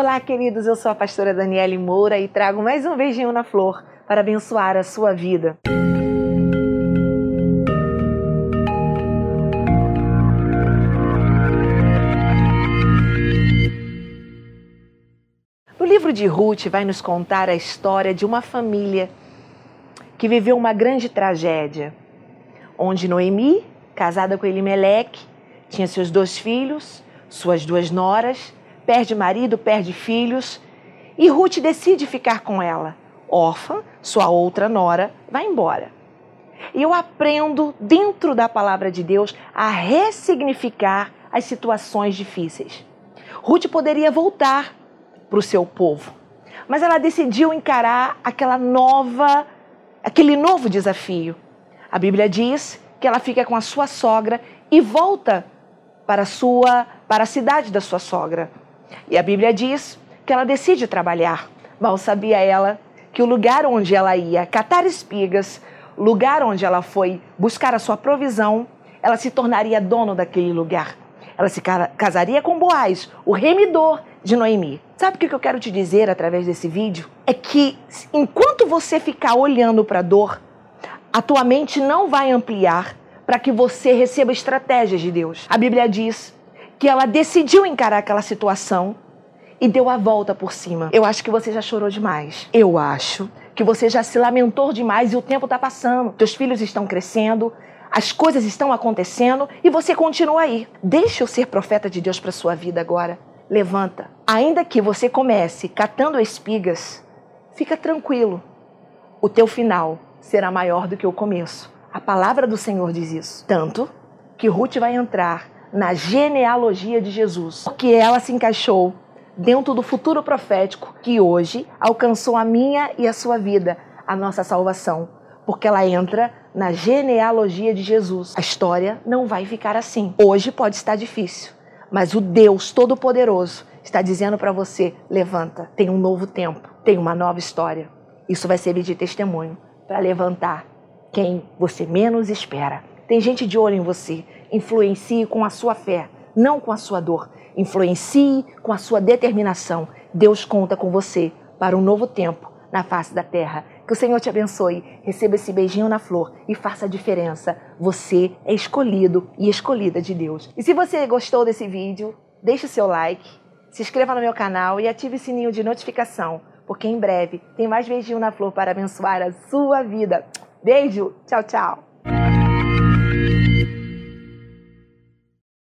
Olá, queridos. Eu sou a pastora Daniele Moura e trago mais um beijinho na flor para abençoar a sua vida. O livro de Ruth vai nos contar a história de uma família que viveu uma grande tragédia, onde Noemi, casada com Elimeleque, tinha seus dois filhos, suas duas noras perde marido, perde filhos, e Ruth decide ficar com ela. Órfã, sua outra nora, vai embora. E eu aprendo, dentro da palavra de Deus, a ressignificar as situações difíceis. Ruth poderia voltar para o seu povo, mas ela decidiu encarar aquela nova, aquele novo desafio. A Bíblia diz que ela fica com a sua sogra e volta para a sua, para a cidade da sua sogra. E a Bíblia diz que ela decide trabalhar. Mal sabia ela que o lugar onde ela ia catar espigas, lugar onde ela foi buscar a sua provisão, ela se tornaria dono daquele lugar. Ela se casaria com Boaz, o remidor de Noemi. Sabe o que eu quero te dizer através desse vídeo? É que enquanto você ficar olhando para a dor, a tua mente não vai ampliar para que você receba estratégias de Deus. A Bíblia diz que ela decidiu encarar aquela situação e deu a volta por cima. Eu acho que você já chorou demais. Eu acho que você já se lamentou demais e o tempo está passando. Teus filhos estão crescendo, as coisas estão acontecendo e você continua aí. Deixa eu ser profeta de Deus para sua vida agora. Levanta. Ainda que você comece catando espigas, fica tranquilo. O teu final será maior do que o começo. A palavra do Senhor diz isso. Tanto que Ruth vai entrar na genealogia de Jesus, porque ela se encaixou dentro do futuro profético que hoje alcançou a minha e a sua vida, a nossa salvação, porque ela entra na genealogia de Jesus. A história não vai ficar assim. Hoje pode estar difícil, mas o Deus Todo-Poderoso está dizendo para você: levanta, tem um novo tempo, tem uma nova história. Isso vai servir de testemunho para levantar quem você menos espera. Tem gente de olho em você. Influencie com a sua fé, não com a sua dor. Influencie com a sua determinação. Deus conta com você para um novo tempo na face da terra. Que o Senhor te abençoe. Receba esse beijinho na flor e faça a diferença. Você é escolhido e escolhida de Deus. E se você gostou desse vídeo, deixe o seu like, se inscreva no meu canal e ative o sininho de notificação, porque em breve tem mais beijinho na flor para abençoar a sua vida. Beijo, tchau, tchau.